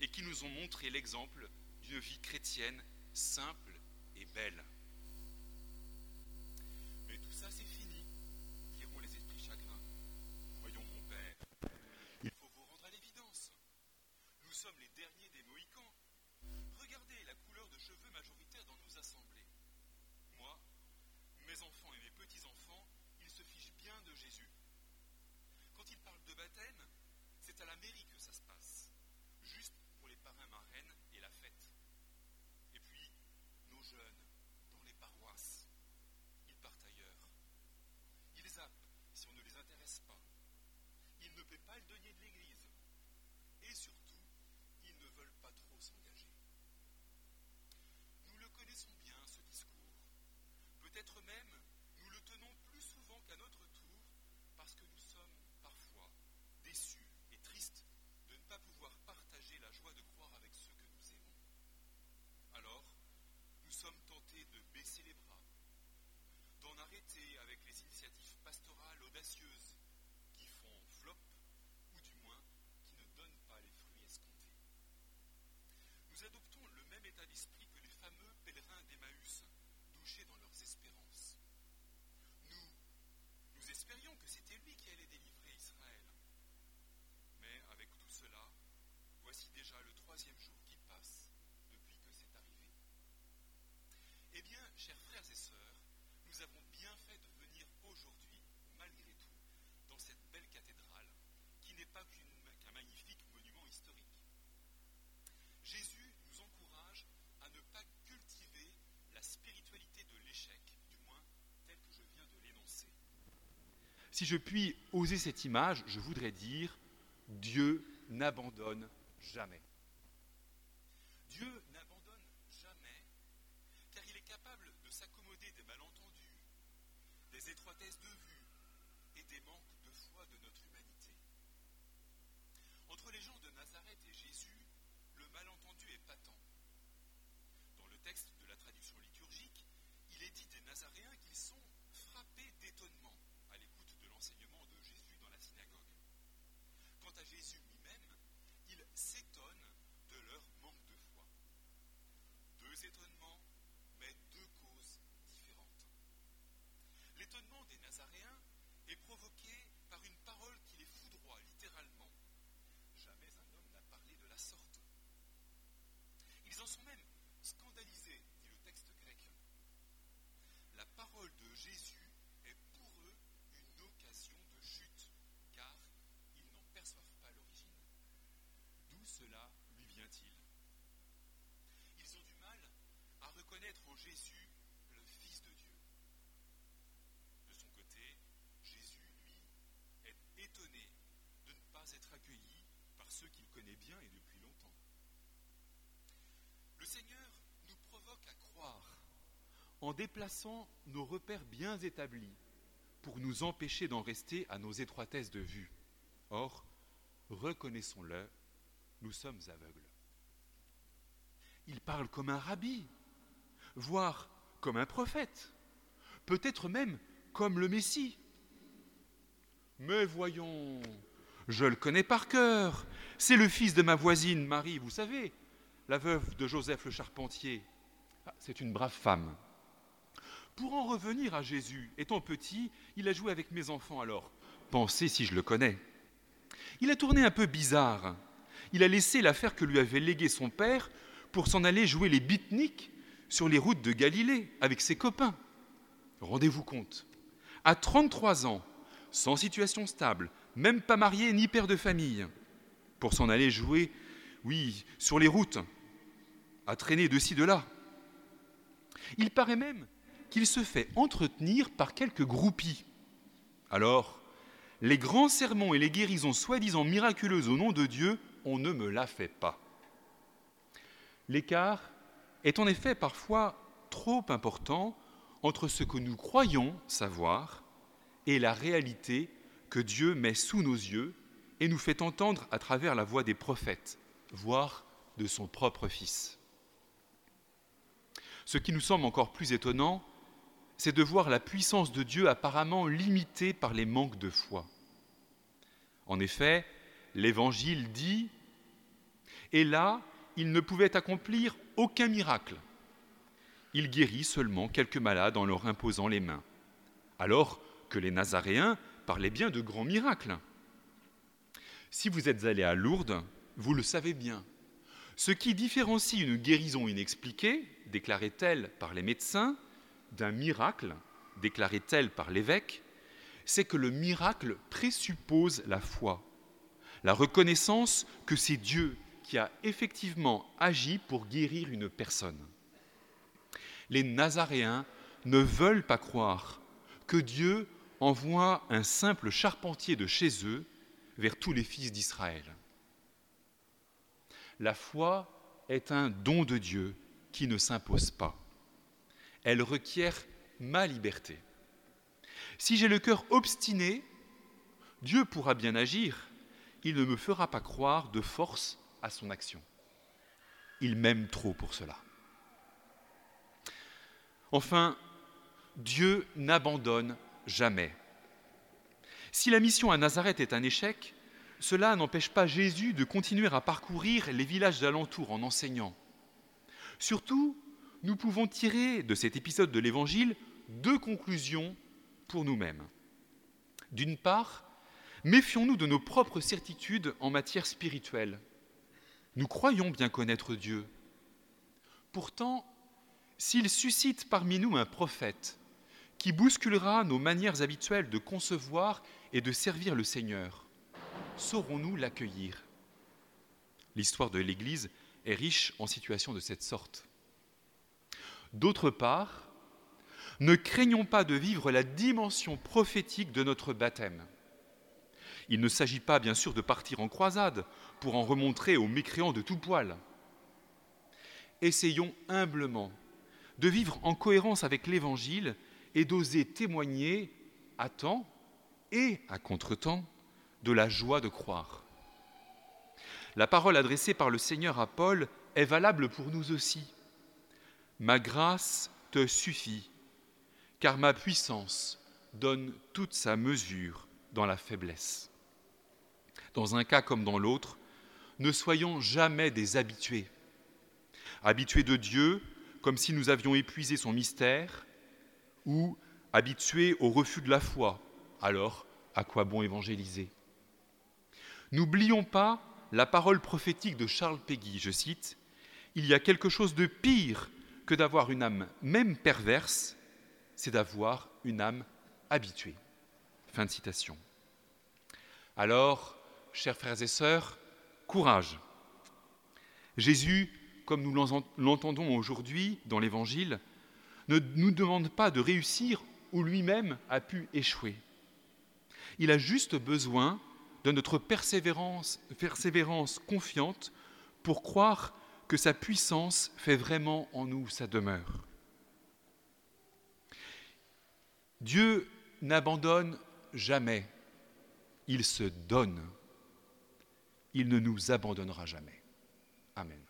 et qui nous ont montré l'exemple d'une vie chrétienne simple et belle. Mais tout ça, c'est fini, diront les esprits chagrins? Voyons, mon père, il faut vous rendre à l'évidence. Nous sommes les derniers des Mohicans. Regardez la couleur de cheveux majoritaire dans nos assemblées. Moi, mes enfants et mes petits-enfants, ils se fichent bien de Jésus. Quand ils parlent de baptême, c'est à la mairie que ça se passe, juste pour les parrains marraines et la fête. Et puis, nos jeunes, dans les paroisses, ils partent ailleurs. Ils zappent si on ne les intéresse pas. Ils ne paient pas le denier de l'église. Et surtout, ils ne veulent pas trop s'engager. Nous le connaissons bien, ce discours. Peut-être même, nous le tenons plus souvent qu'à notre tour, parce que nous sommes parfois déçus et tristes de ne pas pouvoir partager la joie de croire avec ceux que nous aimons. Alors, nous sommes tentés de baisser les bras, d'en initiatives pastorales audacieuses qui font flop, ou du moins qui ne donnent pas les fruits escomptés. Nous adoptons le même état d'esprit que les fameux pèlerins d'Emmaüs, douchés dans leurs espérances. Nous, nous espérions que c'était lui qui allait délivrer Israël. Mais avec tout cela, voici déjà le troisième jour qui passe depuis que c'est arrivé. Eh bien, chers frères et sœurs, nous avons bien fait de venir aujourd'hui, malgré tout, dans cette belle cathédrale, qui n'est pas qu'un magnifique monument historique. Jésus nous encourage à ne pas cultiver la spiritualité de l'échec, du moins telle que je viens de l'énoncer. Si je puis oser cette image, je voudrais dire Dieu n'abandonne jamais. Dieu n'abandonne jamais, car il est capable de s'accommoder des malentendus, des étroitesses de vue et des manques de foi de notre humanité. Entre les gens de Nazareth et Jésus, le malentendu est patent. Dans le texte de la traduction liturgique, il est dit des Nazaréens qu'ils sont frappés d'étonnement à l'écoute de l'enseignement de Jésus dans la synagogue. Quant à Jésus lui-même, il s'étonne de leur manque de foi. Deux étonnements, mais deux causes différentes. L'étonnement des Nazaréens est provoqué par une parole qui les foudroie littéralement. Jamais un homme n'a parlé de la sorte. Ils en sont même scandalisés, dit le texte grec. La parole de Jésus est pour eux une occasion de chute, car ils n'en perçoivent pas l'origine. D'où cela lui vient-il Ils ont du mal à reconnaître en Jésus le Fils de Dieu. De son côté, Jésus, lui, est étonné de ne pas être accueilli par ceux qu'il connaît depuis longtemps. Le Seigneur nous provoque à croire en déplaçant nos repères bien établis pour nous empêcher d'en rester à nos étroitesses de vue. Or, reconnaissons-le, nous sommes aveugles. Il parle comme un rabbi, voire comme un prophète, peut-être même comme le Messie. Mais voyons, je le connais par cœur, c'est le fils de ma voisine Marie, vous savez, la veuve de Joseph le Charpentier. Ah, c'est une brave femme. Pour en revenir à Jésus, étant petit, il a joué avec mes enfants alors. Pensez si je le connais. Il a tourné un peu bizarre. Il a laissé l'affaire que lui avait léguée son père pour s'en aller jouer les beatniks sur les routes de Galilée avec ses copains. Rendez-vous compte. À 33 ans, sans situation stable, même pas marié ni père de famille, pour s'en aller jouer, oui, sur les routes, à traîner de ci, de là. Il paraît même qu'il se fait entretenir par quelques groupies. Alors, les grands sermons et les guérisons soi-disant miraculeuses au nom de Dieu, on ne me la fait pas. L'écart est en effet parfois trop important entre ce que nous croyons savoir et la réalité que Dieu met sous nos yeux et nous fait entendre à travers la voix des prophètes, voire de son propre Fils. Ce qui nous semble encore plus étonnant, c'est de voir la puissance de Dieu apparemment limitée par les manques de foi. En effet, l'Évangile dit Et là, il ne pouvait accomplir aucun miracle. Il guérit seulement quelques malades en leur imposant les mains. Alors que les Nazaréens parlaient bien de grands miracles. Si vous êtes allé à Lourdes, vous le savez bien. Ce qui différencie une guérison inexpliquée, déclarait-elle par les médecins, d'un miracle, déclarait-elle par l'évêque, c'est que le miracle présuppose la foi, la reconnaissance que c'est Dieu qui a effectivement agi pour guérir une personne. Les Nazaréens ne veulent pas croire que Dieu envoie un simple charpentier de chez eux vers tous les fils d'Israël. La foi est un don de Dieu qui ne s'impose pas. Elle requiert ma liberté. Si j'ai le cœur obstiné, Dieu pourra bien agir, il ne me fera pas croire de force à son action. Il m'aime trop pour cela. Enfin, Dieu n'abandonne jamais. Si la mission à Nazareth est un échec, cela n'empêche pas Jésus de continuer à parcourir les villages d'alentour en enseignant. Surtout, nous pouvons tirer de cet épisode de l'Évangile deux conclusions pour nous-mêmes. D'une part, méfions-nous de nos propres certitudes en matière spirituelle. Nous croyons bien connaître Dieu. Pourtant, s'il suscite parmi nous un prophète qui bousculera nos manières habituelles de concevoir et de servir le Seigneur, saurons-nous l'accueillir? L'histoire de l'Église est riche en situations de cette sorte. D'autre part, ne craignons pas de vivre la dimension prophétique de notre baptême. Il ne s'agit pas, bien sûr, de partir en croisade pour en remontrer aux mécréants de tout poil. Essayons humblement de vivre en cohérence avec l'Évangile et d'oser témoigner à temps et à contretemps de la joie de croire. La parole adressée par le Seigneur à Paul est valable pour nous aussi. Ma grâce te suffit, car ma puissance donne toute sa mesure dans la faiblesse. Dans un cas comme dans l'autre, ne soyons jamais des habitués. Habitués de Dieu, comme si nous avions épuisé son mystère, ou habitués au refus de la foi, alors à quoi bon évangéliser? N'oublions pas la parole prophétique de Charles Péguy, je cite, Il y a quelque chose de pire que d'avoir une âme même perverse c'est d'avoir une âme habituée. Fin de citation. Alors, chers frères et sœurs, courage. Jésus, comme nous l'entendons aujourd'hui dans l'Évangile, ne nous demande pas de réussir où lui-même a pu échouer. Il a juste besoin de notre persévérance, persévérance confiante pour croire que sa puissance fait vraiment en nous sa demeure. Dieu n'abandonne jamais, il se donne. Il ne nous abandonnera jamais. Amen.